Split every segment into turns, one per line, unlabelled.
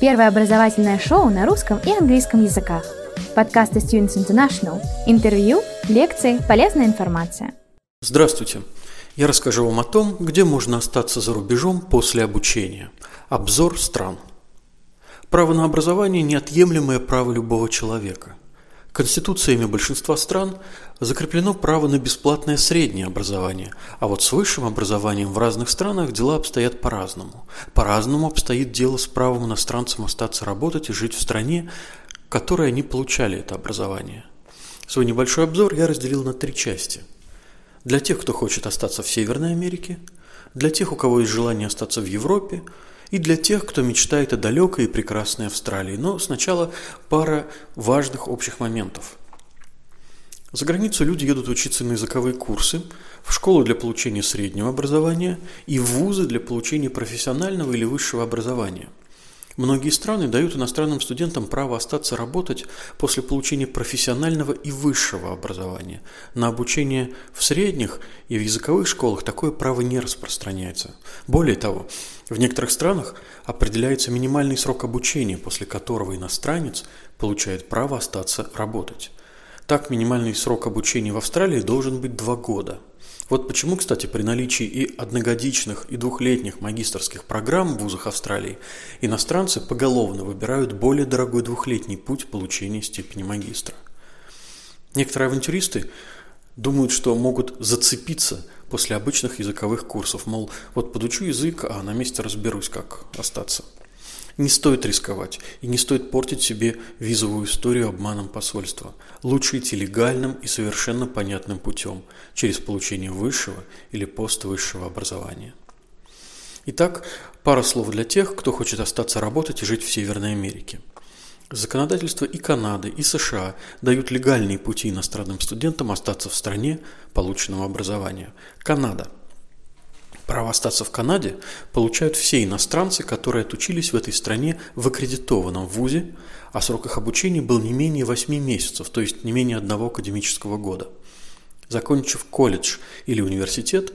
Первое образовательное шоу на русском и английском языках. Подкасты Students International. Интервью, лекции, полезная информация.
Здравствуйте. Я расскажу вам о том, где можно остаться за рубежом после обучения. Обзор стран. Право на образование – неотъемлемое право любого человека. Конституциями большинства стран закреплено право на бесплатное среднее образование, а вот с высшим образованием в разных странах дела обстоят по-разному. По-разному обстоит дело с правом иностранцам остаться работать и жить в стране, в которой они получали это образование. Свой небольшой обзор я разделил на три части. Для тех, кто хочет остаться в Северной Америке, для тех, у кого есть желание остаться в Европе – и для тех, кто мечтает о далекой и прекрасной Австралии. Но сначала пара важных общих моментов. За границу люди едут учиться на языковые курсы, в школу для получения среднего образования и в вузы для получения профессионального или высшего образования – Многие страны дают иностранным студентам право остаться работать после получения профессионального и высшего образования. На обучение в средних и в языковых школах такое право не распространяется. Более того, в некоторых странах определяется минимальный срок обучения, после которого иностранец получает право остаться работать. Так, минимальный срок обучения в Австралии должен быть два года – вот почему, кстати, при наличии и одногодичных, и двухлетних магистрских программ в вузах Австралии иностранцы поголовно выбирают более дорогой двухлетний путь получения степени магистра. Некоторые авантюристы думают, что могут зацепиться после обычных языковых курсов, мол, вот подучу язык, а на месте разберусь, как остаться – не стоит рисковать и не стоит портить себе визовую историю обманом посольства. Лучше идти легальным и совершенно понятным путем, через получение высшего или поствысшего образования. Итак, пара слов для тех, кто хочет остаться работать и жить в Северной Америке. Законодательство и Канады, и США дают легальные пути иностранным студентам остаться в стране полученного образования. Канада – Право остаться в Канаде получают все иностранцы, которые отучились в этой стране в аккредитованном вузе, а срок их обучения был не менее 8 месяцев, то есть не менее одного академического года. Закончив колледж или университет,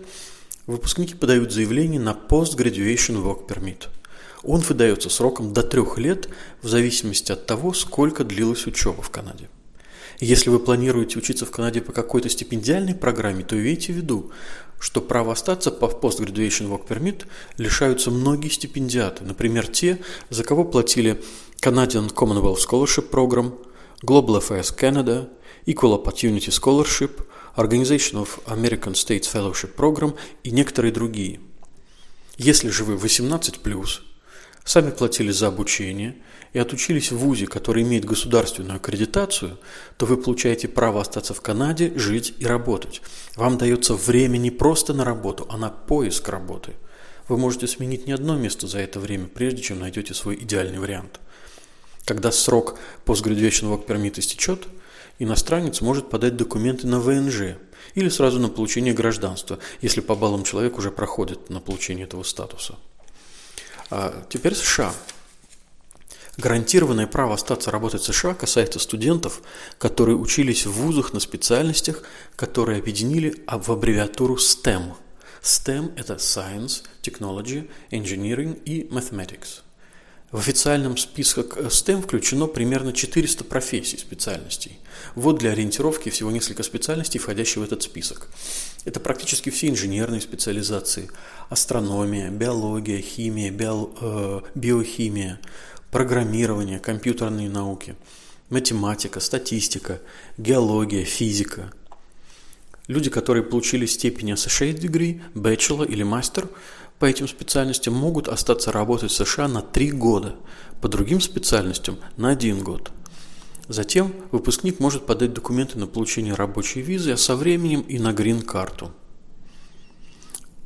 выпускники подают заявление на Post-Graduation Work Permit. Он выдается сроком до трех лет в зависимости от того, сколько длилась учеба в Канаде. Если вы планируете учиться в Канаде по какой-то стипендиальной программе, то имейте в виду, что право остаться по Post-Graduation Work Permit лишаются многие стипендиаты, например, те, за кого платили Canadian Commonwealth Scholarship Program, Global Affairs Canada, Equal Opportunity Scholarship, Organization of American States Fellowship Program и некоторые другие. Если же вы 18+, сами платили за обучение и отучились в ВУЗе, который имеет государственную аккредитацию, то вы получаете право остаться в Канаде, жить и работать. Вам дается время не просто на работу, а на поиск работы. Вы можете сменить не одно место за это время, прежде чем найдете свой идеальный вариант. Когда срок Postgraduation Work Permit истечет, иностранец может подать документы на ВНЖ или сразу на получение гражданства, если по баллам человек уже проходит на получение этого статуса. А теперь США. Гарантированное право остаться работать в США касается студентов, которые учились в вузах на специальностях, которые объединили в аббревиатуру STEM. STEM – это Science, Technology, Engineering и Mathematics. В официальном списке STEM включено примерно 400 профессий, специальностей. Вот для ориентировки всего несколько специальностей, входящих в этот список. Это практически все инженерные специализации. Астрономия, биология, химия, био, э, биохимия, программирование, компьютерные науки, математика, статистика, геология, физика. Люди, которые получили степень Associate Degree, Bachelor или Master по этим специальностям, могут остаться работать в США на три года, по другим специальностям на один год. Затем выпускник может подать документы на получение рабочей визы, а со временем и на грин-карту.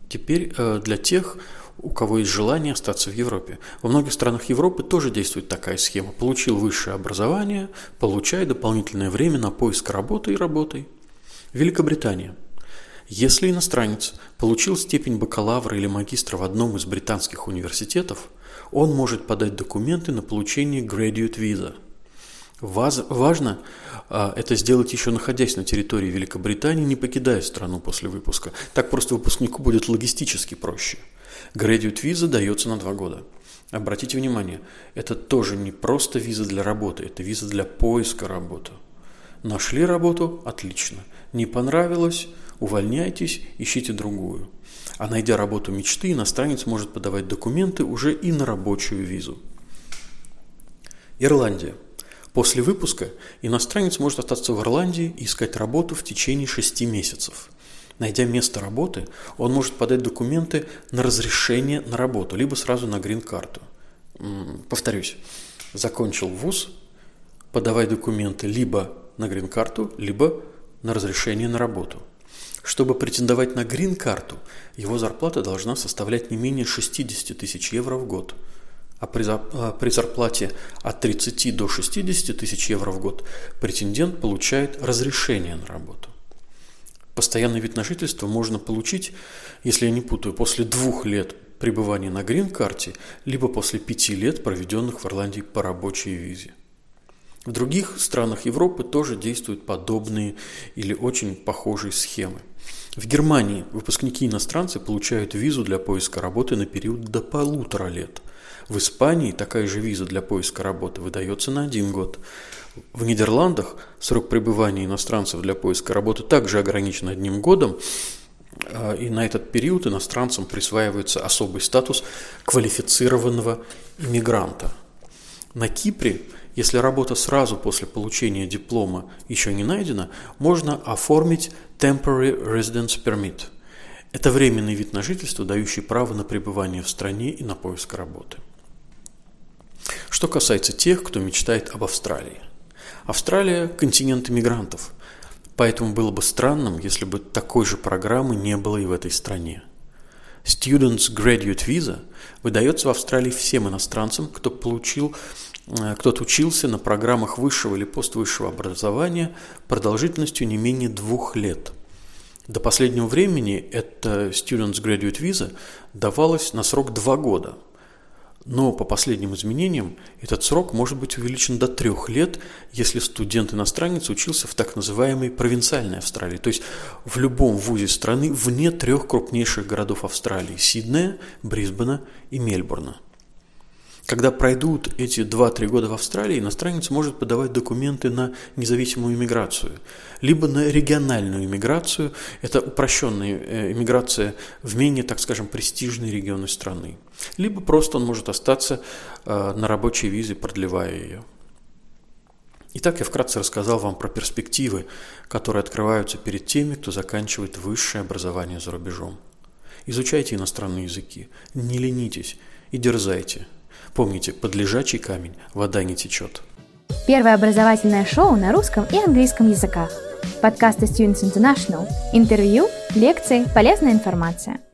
Теперь э, для тех, у кого есть желание остаться в Европе. Во многих странах Европы тоже действует такая схема. Получил высшее образование, получай дополнительное время на поиск работы и работай. Великобритания. Если иностранец получил степень бакалавра или магистра в одном из британских университетов, он может подать документы на получение Graduate Visa. Важно а, это сделать еще находясь на территории Великобритании, не покидая страну после выпуска. Так просто выпускнику будет логистически проще – Graduate виза дается на два года. Обратите внимание, это тоже не просто виза для работы, это виза для поиска работы. Нашли работу – отлично. Не понравилось – увольняйтесь, ищите другую. А найдя работу мечты, иностранец может подавать документы уже и на рабочую визу. Ирландия. После выпуска иностранец может остаться в Ирландии и искать работу в течение шести месяцев. Найдя место работы, он может подать документы на разрешение на работу, либо сразу на грин-карту. Повторюсь, закончил вуз, подавай документы либо на грин-карту, либо на разрешение на работу. Чтобы претендовать на грин-карту, его зарплата должна составлять не менее 60 тысяч евро в год. А при, а зарплате от 30 до 60 тысяч евро в год претендент получает разрешение на работу. Постоянный вид на жительство можно получить, если я не путаю, после двух лет пребывания на грин-карте, либо после пяти лет, проведенных в Ирландии по рабочей визе. В других странах Европы тоже действуют подобные или очень похожие схемы. В Германии выпускники иностранцы получают визу для поиска работы на период до полутора лет. В Испании такая же виза для поиска работы выдается на один год. В Нидерландах срок пребывания иностранцев для поиска работы также ограничен одним годом, а, и на этот период иностранцам присваивается особый статус квалифицированного иммигранта. На Кипре, если работа сразу после получения диплома еще не найдена, можно оформить Temporary Residence Permit. Это временный вид на жительство, дающий право на пребывание в стране и на поиск работы. Что касается тех, кто мечтает об Австралии. Австралия – континент иммигрантов, поэтому было бы странным, если бы такой же программы не было и в этой стране. Students Graduate Visa выдается в Австралии всем иностранцам, кто получил кто-то учился на программах высшего или поствысшего образования продолжительностью не менее двух лет. До последнего времени эта Students Graduate Visa давалась на срок два года – но по последним изменениям этот срок может быть увеличен до трех лет, если студент-иностранец учился в так называемой провинциальной Австралии, то есть в любом вузе страны вне трех крупнейших городов Австралии – Сиднея, Брисбена и Мельбурна – когда пройдут эти 2-3 года в Австралии, иностранец может подавать документы на независимую иммиграцию, либо на региональную иммиграцию, это упрощенная э, иммиграция в менее, так скажем, престижные регионы страны, либо просто он может остаться э, на рабочей визе, продлевая ее. Итак, я вкратце рассказал вам про перспективы, которые открываются перед теми, кто заканчивает высшее образование за рубежом. Изучайте иностранные языки, не ленитесь и дерзайте – Помните, под лежачий камень вода не течет.
Первое образовательное шоу на русском и английском языках. Подкасты Students International. Интервью, лекции, полезная информация –